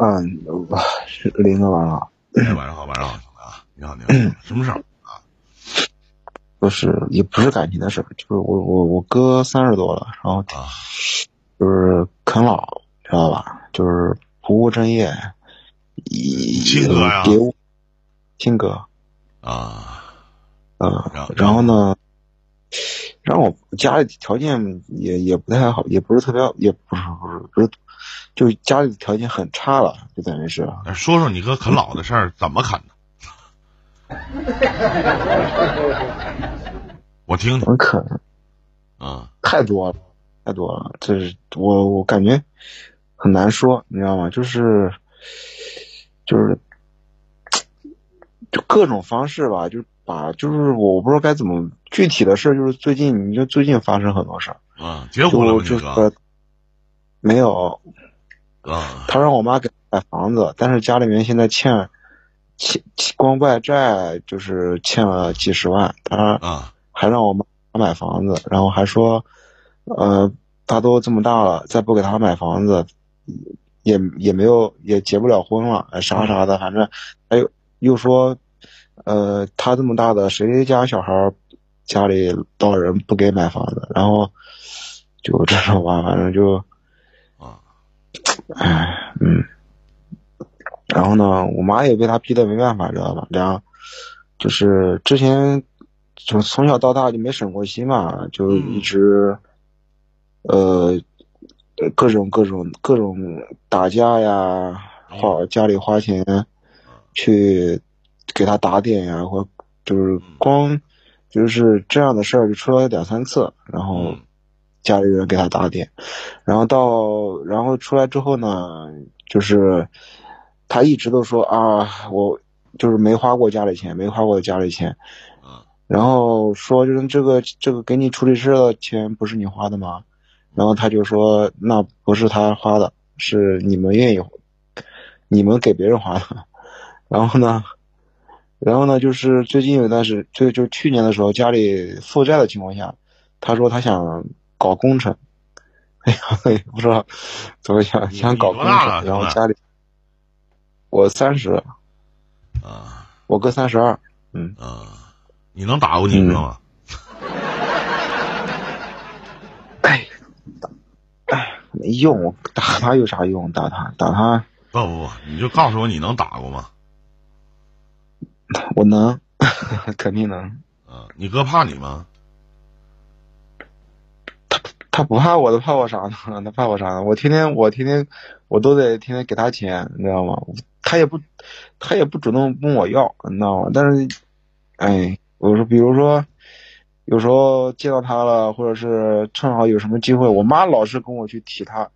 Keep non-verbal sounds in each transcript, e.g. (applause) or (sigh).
嗯，我是林哥晚上好。哎，晚上好，晚上好，兄弟啊，你好，你好，什么事儿？啊？就是也不是感情的事儿，就是我我我哥三十多了，然后啊。就是啃老，知道吧？就是不务正业，一亲哥呀？亲哥，啊，嗯然后，然后呢，让我家里条件也也不太好，也不是特别，也不是不是不是，就家里条件很差了，就等于是，哎说说你哥啃老的事儿，(laughs) 怎么啃的？我听听怎么啃？啊太多了，太多了，这是我我感觉很难说，你知道吗？就是就是就各种方式吧，就是把就是我不知道该怎么具体的事儿，就是最近你就最近发生很多事儿，啊，结婚了吗？就就你哥是没有，啊。他让我妈给买房子，但是家里面现在欠欠欠光外债就是欠了几十万，他啊。还让我妈买房子，然后还说，呃，他都这么大了，再不给他买房子，也也没有也结不了婚了，哎啥啥的，反正还有又说，呃，他这么大的，谁家小孩家里老人不给买房子，然后就这种吧，反正就，啊唉，嗯，然后呢，我妈也被他逼得没办法，知道吧？俩就是之前从从小到大就没省过心嘛，就一直，呃，各种各种各种打架呀，花家里花钱去给他打点呀，或就是光就是这样的事儿就出了两三次，然后嗯家里人给他打点，然后到然后出来之后呢，就是他一直都说啊，我就是没花过家里钱，没花过家里钱，啊然后说就是这个这个给你处理事的钱不是你花的吗？然后他就说那不是他花的，是你们愿意，你们给别人花的。(laughs) 然后呢，然后呢，就是最近有一段时，就就去年的时候，家里负债的情况下，他说他想搞工程，哎呀，也不知道怎么想，想搞工程，然后家里我三十，啊我哥三十二，嗯。啊！你能打过你哥吗？(laughs) 哎，打，哎，没用，我打他有啥用？打他，打他，不不不，你就告诉我你能打过吗？我能，(laughs) 肯定能。啊，你哥怕你吗？他不怕我，他怕我啥呢？(laughs) 他怕我啥呢？我天天，我天天，我都得天天给他钱，你知道吗？他也不，他也不主动问我要，你知道吗？但是，哎，我说，比如说，有时候见到他了，或者是正好有什么机会，我妈老是跟我去提他。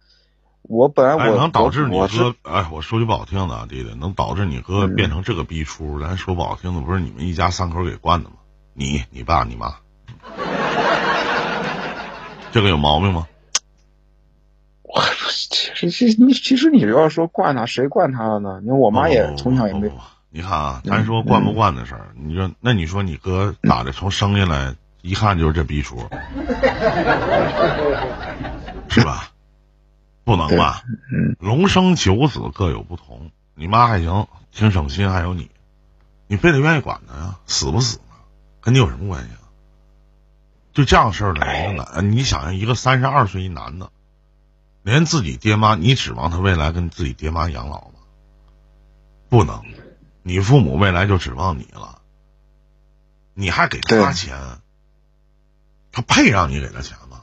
我本来我、哎，能导致你哥，哎，我说句不好听的啊，弟弟，能导致你哥嗯变成这个逼出，咱说不好听的，不是你们一家三口给惯的吗？你、你爸、你妈，这个有毛病吗？我其实你其实你要说惯他，谁惯他了呢？你看我妈也从小也没你看啊，咱说惯不惯的事儿，你说，那你说你哥咋的？从生下来一看就是这逼出，是吧？不能吧？嗯，龙生九子各有不同，你妈还行，挺省心，还有你，你非得愿意管他呀？死不死呢？跟你有什么关系啊？就这样事儿的人呢？你想想，一个三十二岁一男的，连自己爹妈，你指望他未来跟自己爹妈养老吗？不能，你父母未来就指望你了，你还给他钱，他配让你给他钱吗？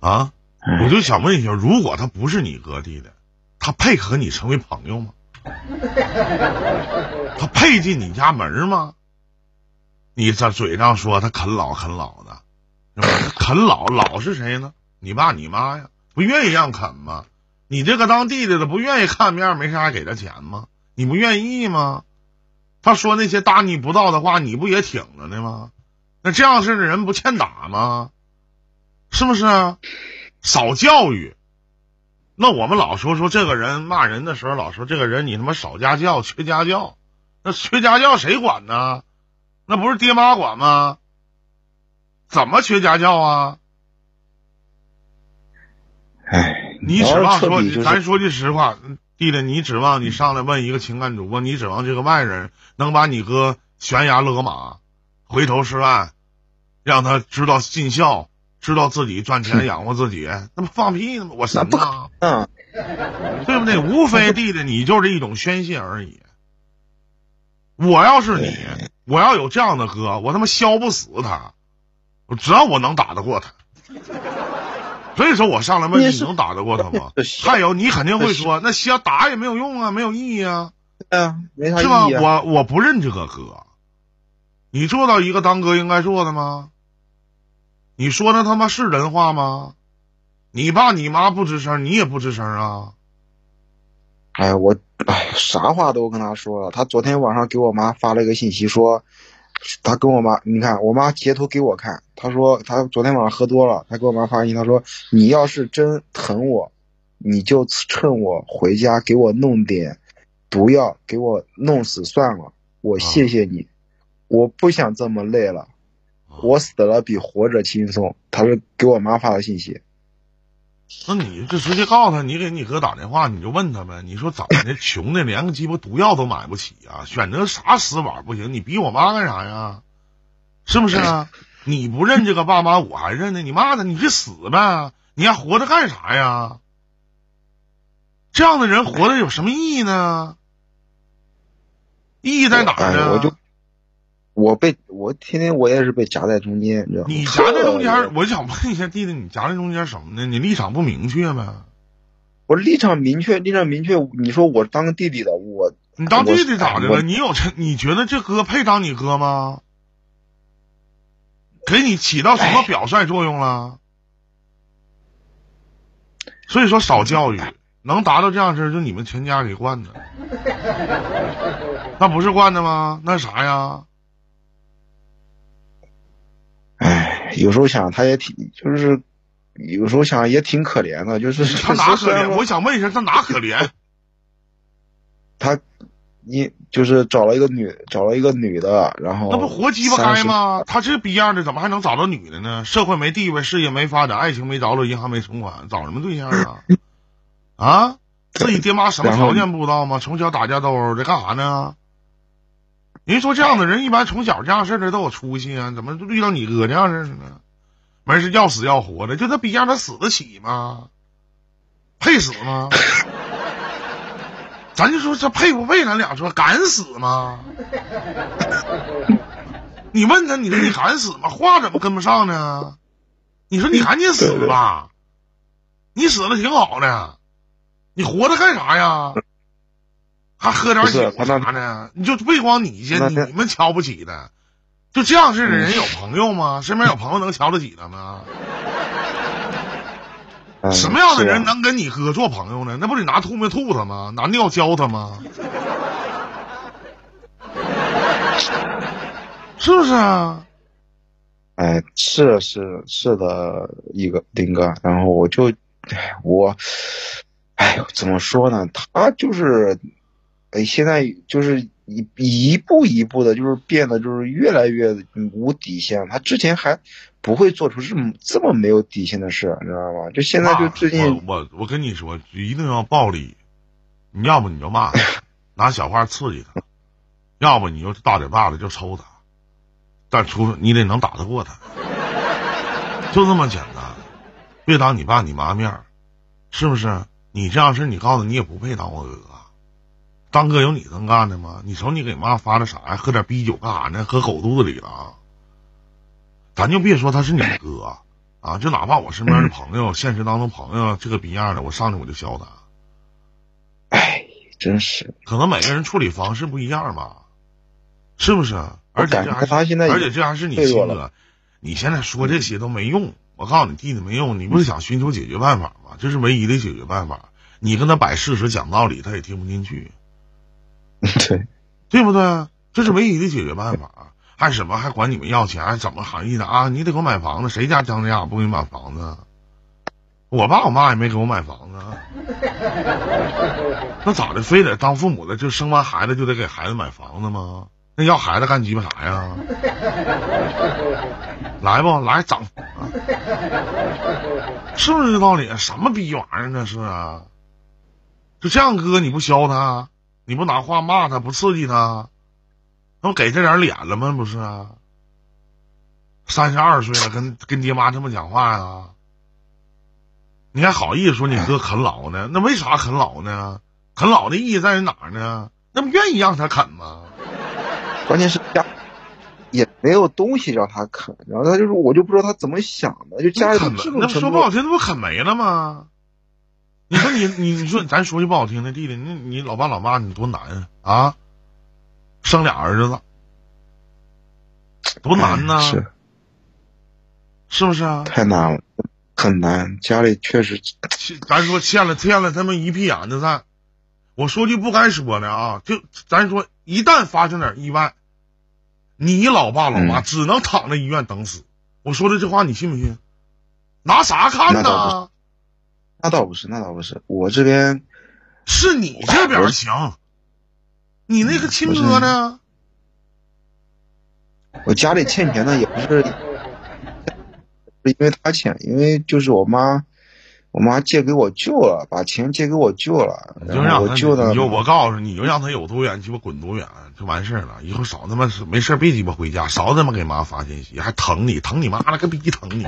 啊？我就想问一下，如果他不是你哥弟的，他配和你成为朋友吗？(laughs) 他配进你家门吗？你在嘴上说他啃老啃老的，啃老老是谁呢？你爸你妈呀，不愿意让啃吗？你这个当弟弟的不愿意看面，没啥给他钱吗？你不愿意吗？他说那些大逆不道的话，你不也挺着呢吗？那这样式的人不欠打吗？是不是啊？少教育。那我们老说说这个人骂人的时候，老说这个人你他妈少家教，缺家教。那缺家教谁管呢？那不是爹妈管吗？怎么缺家教啊？哎，你指望说，就是咱说句实话，弟弟，你指望你上来问一个情感主播，你指望这个外人能把你哥悬崖勒马，回头是岸，让他知道尽孝，知道自己赚钱养活自己，那不放屁呢吗？我神呐，嗯，对不对？无非 (laughs) 弟弟，你就是一种宣泄而已。我要是你，我要有这样的哥，我他妈削不死他，只要我能打得过他。所以说我上来问你，你能打得过他吗？(laughs) 还有，你肯定会说，那削打也没有用啊，没有意义啊，嗯，没啥意是吧？我我不认这个哥，你做到一个当哥应该做的吗？你说那他妈是人话吗？你爸你妈不吱声，你也不吱声啊？哎呀，我哎，啥话都跟他说了。他昨天晚上给我妈发了一个信息，说他跟我妈，你看我妈截图给我看，他说他昨天晚上喝多了，他给我妈发信息，他说你要是真疼我，你就趁我回家给我弄点毒药，给我弄死算了，我谢谢你，我不想这么累了，我死了比活着轻松。他是给我妈发的信息。那你就直接告诉他，你给你哥打电话，你就问他呗。你说怎么的，穷的连个鸡巴毒药都买不起啊？选择啥死法不行？你逼我妈干啥呀？是不是啊？你不认这个爸妈，我还认呢。你骂他，你去死呗！你还活着干啥呀？这样的人活着有什么意义呢？意义在哪儿呢？我被我天天我也是被夹在中间，你知道吗？你夹在中间，我想问一下弟弟，你夹在中间什么呢？你立场不明确呗？我立场明确，立场明确。你说我当个弟弟的，我你当弟弟咋的了？你有这？你觉得这哥配当你哥吗？给你起到什么表率作用了？所以说少教育，能达到这样式儿就你们全家给惯的，(laughs) 那不是惯的吗？那啥呀？哎，有时候想他也挺，就是有时候想也挺可怜的，就是他 (laughs) 哪可怜？我想问一下，他哪可怜？他你就是找了一个女，找了一个女的，然后那不活鸡巴该吗？他这逼样的怎么还能找到女的呢？社会没地位，事业没发展，爱情没着落，银行没存款，找什么对象啊？(laughs) 啊，自己爹妈什么条件不知道吗？从小打架斗殴的干啥呢？人说这样的人一般从小这样式的都有出息啊，怎么就遇到你哥这样式的呢？没事要死要活的，就他逼样，他死得起吗？配死吗？(laughs) 咱就说这配不配，咱俩说敢死吗？(laughs) 你问他，你说你敢死吗？话怎么跟不上呢？你说你赶紧死吧，你死了挺好的，你活着干啥呀？还喝点酒啥呢？你就不光你去，你们瞧不起的，就这样式的人有朋友吗？(laughs) 身边有朋友能瞧得起他吗？什么样的人能跟你哥做朋友呢？那不得拿吐沫吐他吗？拿尿浇他吗？是不是啊？哎，是是是的，一个林哥，然后我就，哎，我，哎呦，怎么说呢？他就是，哎，现在就是一一步一步的，就是变得就是越来越无底线。他之前还不会做出这么这么没有底线的事，你知道吗？就现在就最近，我我跟你说，一定要暴力，你要不你就骂他，拿小话刺激他，要不你就大嘴巴子就抽他。但除你得能打得过他，就这么简单。别当你爸你妈面是不是？你这样事，你告诉你也不配当我哥。当哥有你能干的吗？你瞅你给妈发的啥呀？喝点啤酒干啥呢？喝狗肚子里了啊！咱就别说他是你哥啊，就哪怕我身边的朋友，现实当中朋友这个逼样的，我上去我就削他。哎，真是，可能每个人处理方式不一样吧，是不是？而且这还他现在，而且这还是你亲哥，你现在说这些都没用。我告诉你，弟弟没用，你不是想寻求解决办法吗？这是唯一的解决办法。你跟他摆事实、讲道理，他也听不进去。(laughs) 对，对不对？这是唯一的解决办法。还什么？还管你们要钱？还怎么含义的啊？你得给我买房子，谁家张家不给你买房子？我爸我妈也没给我买房子，(laughs) 那咋的？非得当父母的就生完孩子就得给孩子买房子吗？那要孩子干鸡巴啥呀？(laughs) 来不来整？是不是这道理？什么逼玩意儿那是啊？就这样哥，你不削他，你不拿话骂他，不刺激他，那不给这点脸了吗？不是啊？三十二岁了，跟跟爹妈这么讲话呀？你还好意思说你哥啃老呢？那为啥啃老呢？啃老的意义在于哪儿呢？那不愿意让他啃吗？关键是家也没有东西让他啃，然后他就是我就不知道他怎么想的，就家里啃，那说不好听，那不啃没了吗？你说你你你说咱说句不好听的，弟弟，你你老爸老妈你多难啊！生俩儿子，多难呐、哎是是不是啊？太难了，很难。家里确实欠咱说欠了欠了他们一屁眼子债。我说句不该说的啊，就咱说，一旦发生点意外，你老爸老妈嗯只能躺在医院等死。我说的这话你信不信？拿啥看呢？那倒不是，那倒不是，我这边是你这边行，你那个亲哥呢？我家里欠钱呢，也不是，是因为他欠，因为就是我妈，我妈借给我舅了，把钱借给我舅了，你就然后让他，我舅呢你，就我告诉你，你就让他有多远鸡巴滚多远就完事儿了。以后少他妈是没事儿别鸡巴回家，少他妈给妈发信息，还疼你，疼你妈了个逼疼你！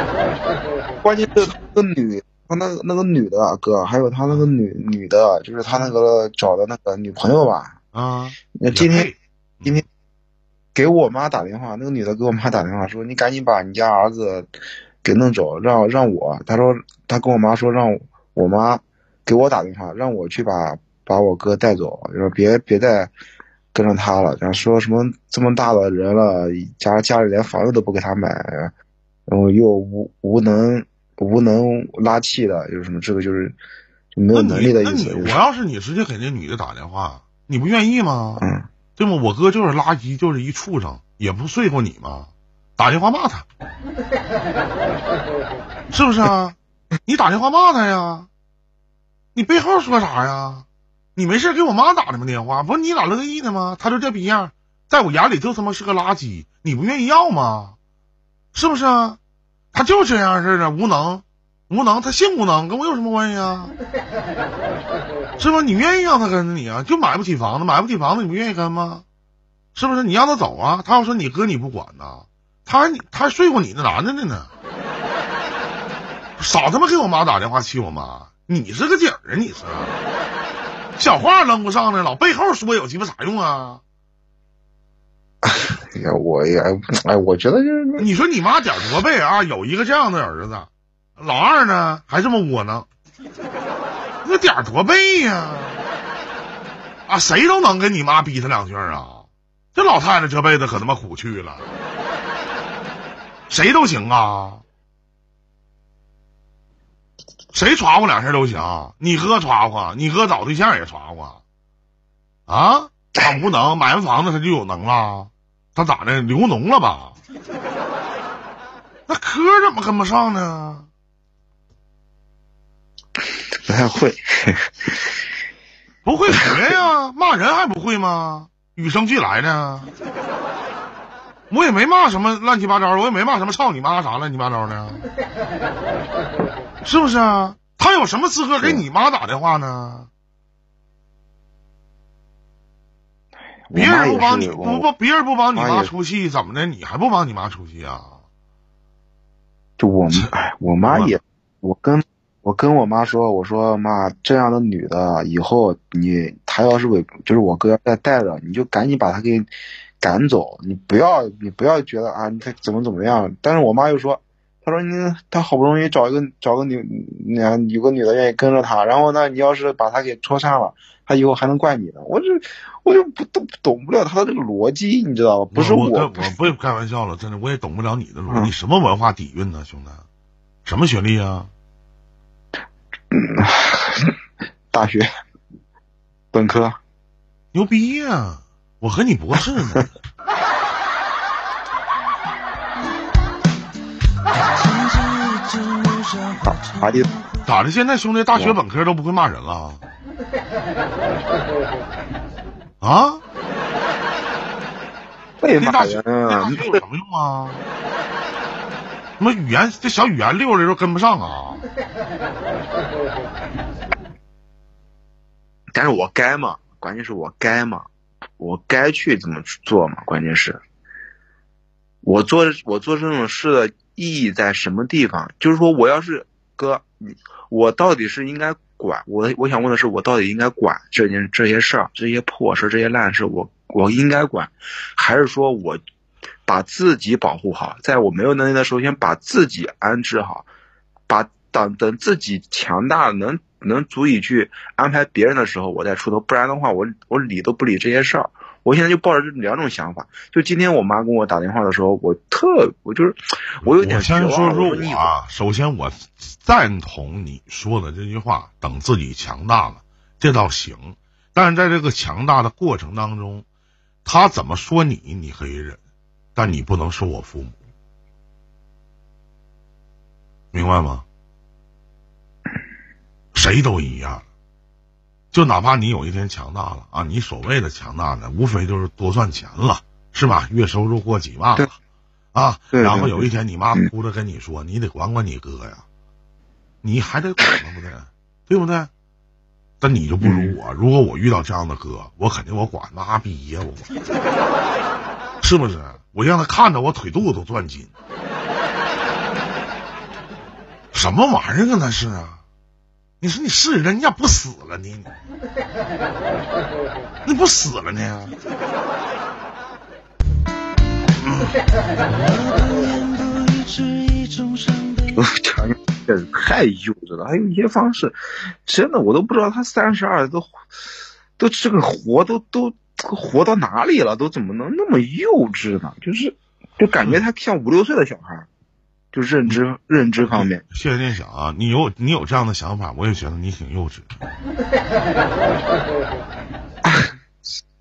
(laughs) 关键是那个女，他那个那个女的啊哥，还有他那个女女的，就是他那个找的那个女朋友吧，啊，那今天今天给我妈打电话，那个女的给我妈打电话说：“你赶紧把你家儿子给弄走，让让我。”他说他跟我妈说让我妈给我打电话，让我去把把我哥带走，就说别别再跟着他了。然后说什么这么大的人了，家家里连房子都不给他买，然后又无无能无能拉气的，就是什么这个就是就没有能力的意思。我要是你，直接给那女的打电话，你不愿意吗？嗯，对吗？我哥就是垃圾，就是一畜生，也不睡过你吗？打电话骂他，是不是啊？你打电话骂他呀？你背后说啥呀？你没事给我妈打的吗？电话不是你咋乐意的吗？他就这逼样，在我眼里就他妈是个垃圾，你不愿意要吗？是不是啊？他就这样似的，无能，无能，他性无能，跟我有什么关系啊？(laughs) 是吧？你愿意让他跟着你啊？就买不起房子，买不起房子，你不愿意跟吗？是不是？你让他走啊？他要说你哥你不管呐，他还他还睡过你那男的呢呢。少他妈给我妈打电话气我妈，你是个景儿啊你是？小话扔不上呢，老背后说有鸡巴啥用啊？哎呀，我也哎，我觉得就是你说你妈点儿多背啊？有一个这样的儿子，老二呢还这么窝囊，那点儿多背呀、啊！谁都能跟你妈逼他两句啊！这老太太这辈子可他妈苦去了，谁都行啊，谁传乎两下都行。你哥传乎，你哥找对象也传乎，啊？他无能，买完房子他就有能了，他咋的？流脓了吧？(laughs) 那科怎么跟不上呢？不太会。(laughs) 不会学呀，骂人还不会吗？与生俱来的。我也没骂什么乱七八糟，我也没骂什么操你妈啥乱七八糟的，是不是啊？他有什么资格给你妈打电话呢？别人不帮你，不不，别人不帮你妈出气，怎么的？你还不帮你妈出气啊？就我们，哎，我妈也，我跟我跟我妈说，我说妈，这样的女的以后你她要是为就是我哥要再带着，你就赶紧把她给赶走，你不要你不要觉得啊，他怎么怎么样。但是我妈又说，她说你他好不容易找一个找个女，那有个女的愿意跟着他，然后呢，你要是把他给戳散了，他以后还能怪你呢。我就我就不懂懂不了他的这个逻辑，你知道吧？不是我，我我不会开玩笑了，真的，我也懂不了你的逻辑。嗯什么文化底蕴呢，兄弟？什么学历啊？大学本科。牛逼呀、我和你不是呢。啥意思？咋的？现在兄弟大学本科都不会骂人了？啊？那大学人啊那大学有什么用啊？什么语言这小语言溜的都跟不上啊！但是我该嘛？关键是我该吗？我该去怎么做吗？关键是，我做我做这种事的意义在什么地方？就是说，我要是哥，我到底是应该管我？我想问的是，我到底应该管这件这些事儿、这些破事、这些烂事？我我应该管，还是说我把自己保护好，在我没有能力的时候，先把自己安置好，把等等自己强大能。能足以去安排别人的时候，我再出头，不然的话，我我理都不理这些事儿。我现在就抱着这两种想法。就今天我妈跟我打电话的时候，我特我就是我有点先说说我啊，首先我赞同你说的这句话，等自己强大了，这倒行。但是在这个强大的过程当中，他怎么说你，你可以忍，但你不能说我父母，明白吗？谁都一样，就哪怕你有一天强大了啊，你所谓的强大呢，无非就是多赚钱了，是吧？月收入过几万了，啊，然后有一天你妈哭着跟你说：“你得管管你哥呀，你还得管吗？不对，对不对？但你就不如我，如果我遇到这样的哥，我肯定我管妈逼呀，我管，是不是？我让他看着我腿肚子都转筋，什么玩意儿啊？那是啊。”你说你是人，你咋不死了呢？你不死了呢？我讲确实太幼稚了，还有一些方式，真的我都不知道他三十二都都这个活都都活到哪里了，都怎么能那么幼稚呢？就是就感觉他像五六岁的小孩。就认知认知方面，谢谢念想啊！你有你有这样的想法，我也觉得你挺幼稚。(laughs)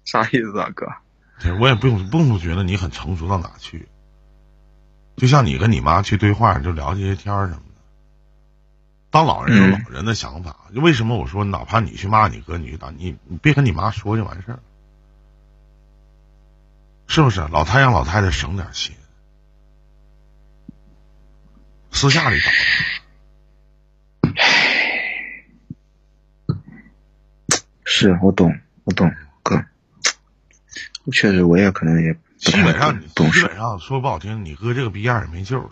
啥意思啊，哥？对，我也不用不用觉得你很成熟到哪去。就像你跟你妈去对话，就聊这些天儿什么的。当老人有老人的想法，就为什么我说，哪怕你去骂你哥，你去打你，你别跟你妈说就完事儿，是不是？老太让老太太省点心。私下里找，(sighs) 是我懂，我懂，哥，确实我也可能也基本上，基本上说不好听，你哥这个逼样也没救了。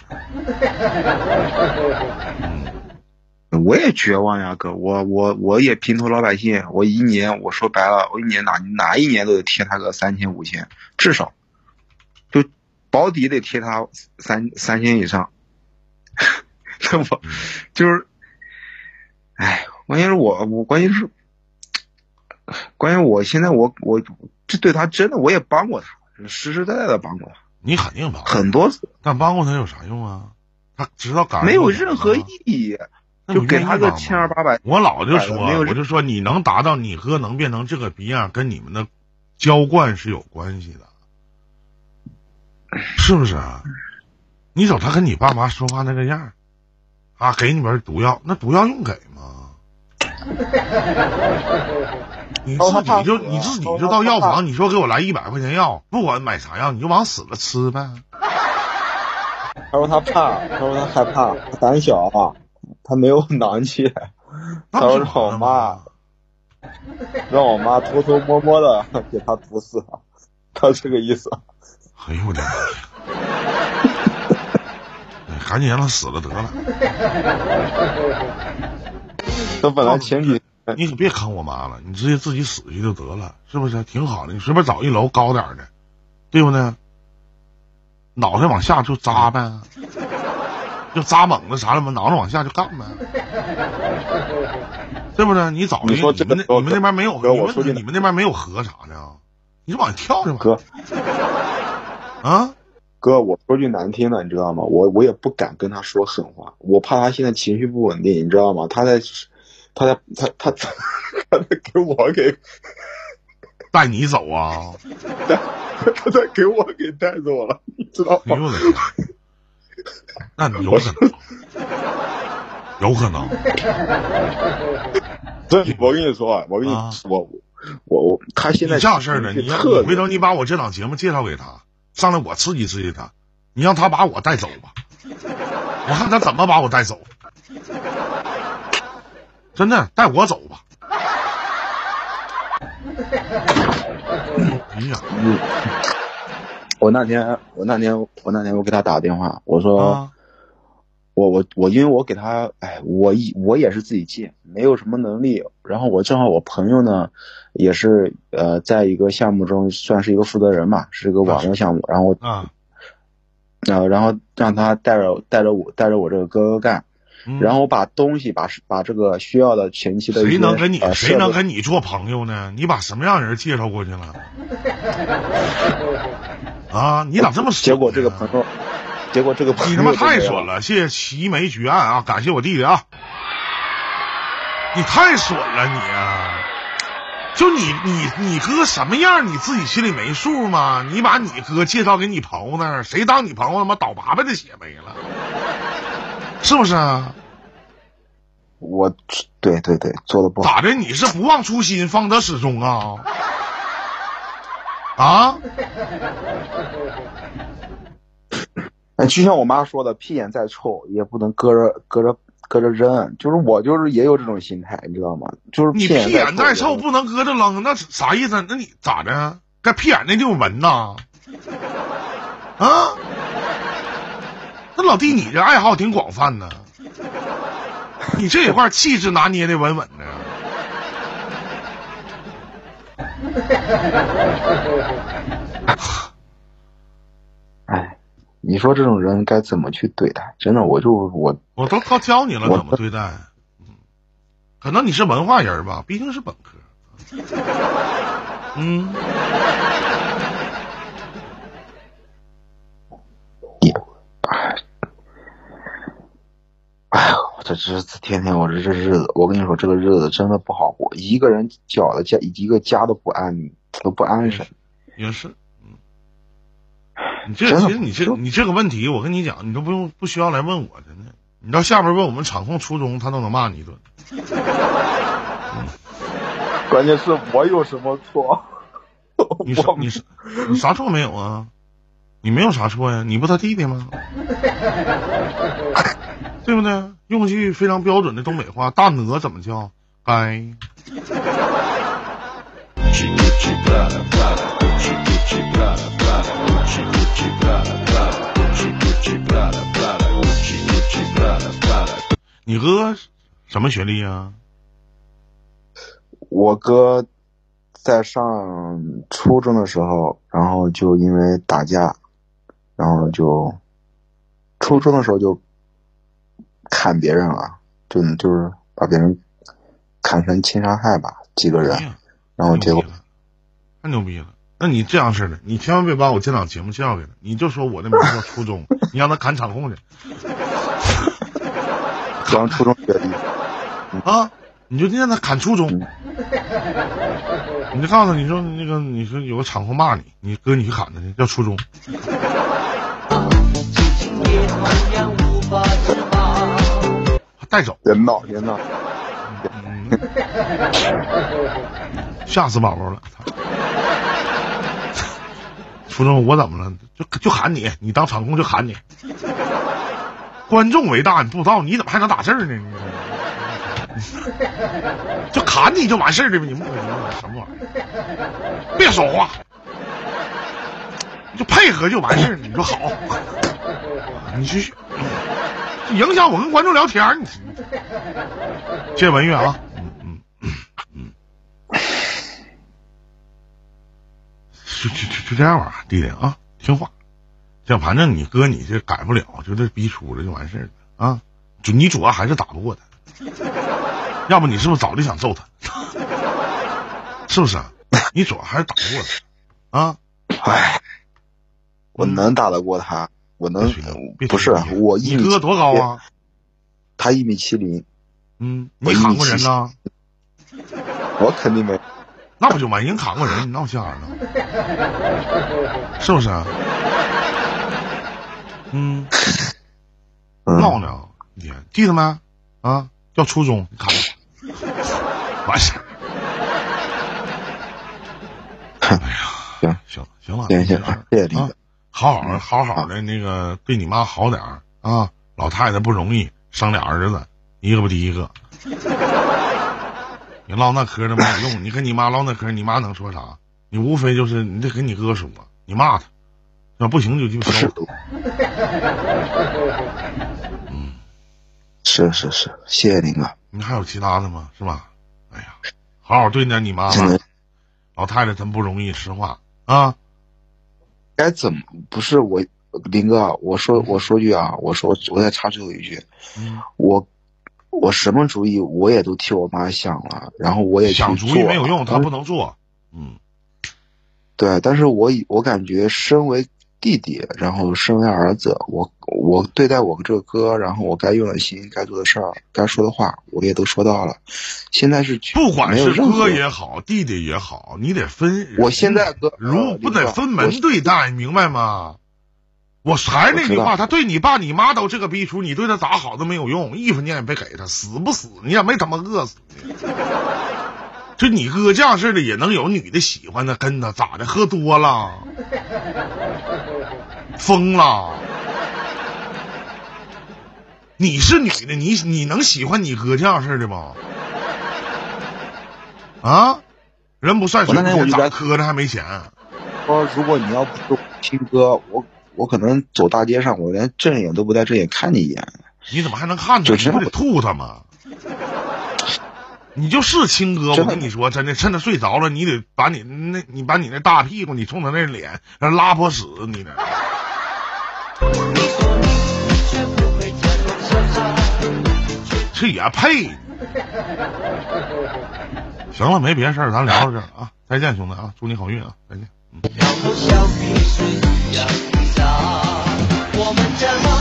嗯，(laughs) 我也绝望呀，哥，我我我也平头老百姓，我一年我说白了，我一年哪哪一年都得贴他个三千五千，至少，就保底得贴他三三千以上。(laughs) 那我就是，哎，关键是我，我关键是，关键我现在我我这对他真的我也帮过他，实实在在的帮过他。你肯定帮很多次，但帮过他有啥用啊？他知道感没有任何意义，就给他个千二八百。我老就说，我就说你能达到你哥能变成这个逼样，跟你们的浇灌是有关系的，(laughs) 是不是？你瞅他跟你爸妈说话那个样儿啊，给你们毒药，那毒药用给吗？你自己就你自己就到药房，你说给我来一百块钱药，不管买啥药，你就往死了吃呗。(laughs) 他说他怕，他说他害怕，他胆小，他没有囊气。(laughs) 他说让我妈，让我妈偷偷摸摸的 (laughs) 给他毒死，他这个意思。哎呦我的妈呀！赶紧让他死了得了。(laughs) 他本来前几，你可别坑我妈了，你直接自己死去就得了，是不是？挺好的，你随便找一楼高点的，对不对？脑袋往下就扎呗，就扎猛了啥了嘛，脑袋往下就干呗，对不对？你找你说你们那你们那边没有，你们你们那边没有河啥的，你就往下跳去吧。哥，啊？哥，我说句难听的，你知道吗？我我也不敢跟他说狠话，我怕他现在情绪不稳定，你知道吗？他在，他在，他他他在给我给 (laughs) 带你走啊！(laughs) 他在给我给带走了，你知道吗？那有可能，有可能。(laughs) 对我跟你说，我跟你说，我我他现在这样事儿呢，你回头你把我这档节目介绍给他。上来我刺激刺激他，你让他把我带走吧。我看他怎么把我带走。真的，带我走吧。哎呀，我那天，我那天，我那天我给他打电话，我说，啊，我我我，因为我给他，哎，我一我也是自己借，没有什么能力。然后我正好我朋友呢，也是呃，在一个项目中算是一个负责人嘛，是一个网络项目。然后啊，呃，然后让他带着带着我带着我这个哥哥干，嗯然后我把东西把把这个需要的前期的谁能跟你呃谁能跟你做朋友呢？你把什么样人介绍过去了？(laughs) 啊，你咋这么损结果这个朋友，结果这个你他妈太损了！谢谢齐眉举案啊，感谢我弟弟啊！你太损了你啊！就你你你哥什么样，你自己心里没数吗？你把你哥介绍给你朋友那儿，谁当你朋友他妈倒八辈子血没了，是不是啊？我对对对做的不好，咋的？你是不忘初心，方得始终啊？啊？哎，就像我妈说的，屁眼再臭也不能搁着搁着搁着扔，就是我就是也有这种心态，你知道吗？就是你屁屁眼再臭臭，不能搁着扔，那是啥意思？那你咋的？该屁眼那地方闻呐？啊？那老弟，你这爱好挺广泛呢，你这一块气质拿捏的稳稳的。(laughs) 哎，你说这种人该怎么去对待？真的，我就我我都教教你了我怎么对待。嗯可能你是文化人吧，毕竟是本科。嗯，哎呦，我这日子天天我这这日子，我跟你说，这个日子真的不好过，一个人搅的家一个家都不安，都不安生。也是。嗯，(laughs) 你这其实你这你这个问题，我跟你讲，你都不用不需要来问我，真的。你到下边问我们场控初中，他都能骂你一顿。(laughs) 关键是我有什么错？(laughs) 你啥你啥你啥错没有啊？你没有啥错呀？你不他弟弟吗？对不对？用句非常标准的东北话，大鹅怎么叫？该。你哥什么学历啊？我哥在上初中的时候，然后就因为打架，然后就初中的时候就砍别人了，就就是把别人砍成轻伤害吧，几个人哎，然后结果太牛逼了！那你这样式的，你千万别把我这档节目介绍给他，你就说我的名字叫初中，(laughs) 你让他砍场控去刚初中学历，啊！你就让他砍初中嗯，你就告诉他，你说那个，你说有个场控骂你，你哥你去砍他去，叫初中。带走，别闹别闹，嗯，吓死宝宝了。初中我怎么了？就就喊你，你当场控就喊你。观众为大，你不知道，你怎么还能打字呢？你 (laughs) 就砍你就完事儿了呗？你们什么玩意儿？别说话，就配合就完事儿。你说好，你继续，影响我跟观众聊天。你谢谢文月啊，嗯嗯嗯嗯，就就就就这样吧，弟弟啊，听话。像反正你哥你这改不了，就这逼出了就完事儿了啊。就你主要还是打不过他，要不你是不是早就想揍他？(laughs) 是不是啊？你主要还是打不过他啊。哎，我能打得过他，我能不是我一哥多高啊？他一米七零，嗯，我一米你砍过人呢？我肯定没。那不就完？人砍过人，你闹瞎了，是不是啊？嗯，嗯闹呢，你记得没？啊，叫初中，你砍他，完事儿。哎呀，行行行了，谢谢李啊哥，好好好好的那个对你妈好点儿啊，老太太不容易，生俩儿子，一个不第一个。你唠那嗑都没有用，你跟你妈唠那嗑，你妈能说啥？你无非就是你得跟你哥说，你骂他，要不行就就是削。嗯，是是是，谢谢林哥，你还有其他的吗？是吧？哎呀，好好对待你妈妈，老太太真不容易，实话啊。该怎么不是我林哥，我说我说句啊，我说我再插最后一句，嗯，我我什么主意我也都替我妈想了，然后我也去想主意没有用，了他不能做。嗯，对，但是我以我感觉身为弟弟，然后身为儿子，我我对待我这个哥，然后我该用的心、该做的事儿、该说的话，我也都说到了。现在是不管是哥也好，弟弟也好，你得分。我现在哥如呃不得分门我对待，明白吗？我还是那句话，他对你爸你妈都这个逼出，你对他咋好都没有用，一分钱也别给他，死不死你也没他妈饿死呢。就你哥这样式的也能有女的喜欢他，跟他咋的？喝多了，疯了。你是女的，你你能喜欢你哥这样式的吗？啊，人不算水我咋磕碜还没钱？说，如果你要不是我亲哥，我我可能走大街上，我连正眼都不带正眼看你一眼。你怎么还能看着？就这你不得吐他吗？你就是亲哥，我跟你说，真的，趁他睡着了，你得把你那，你把你那大屁股，你冲他那脸，让他拉泼屎，你呢？(laughs) 这也配？行了，没别的事儿，咱聊到这儿啊，再见，兄弟啊，祝你好运啊，再见。嗯我们这么。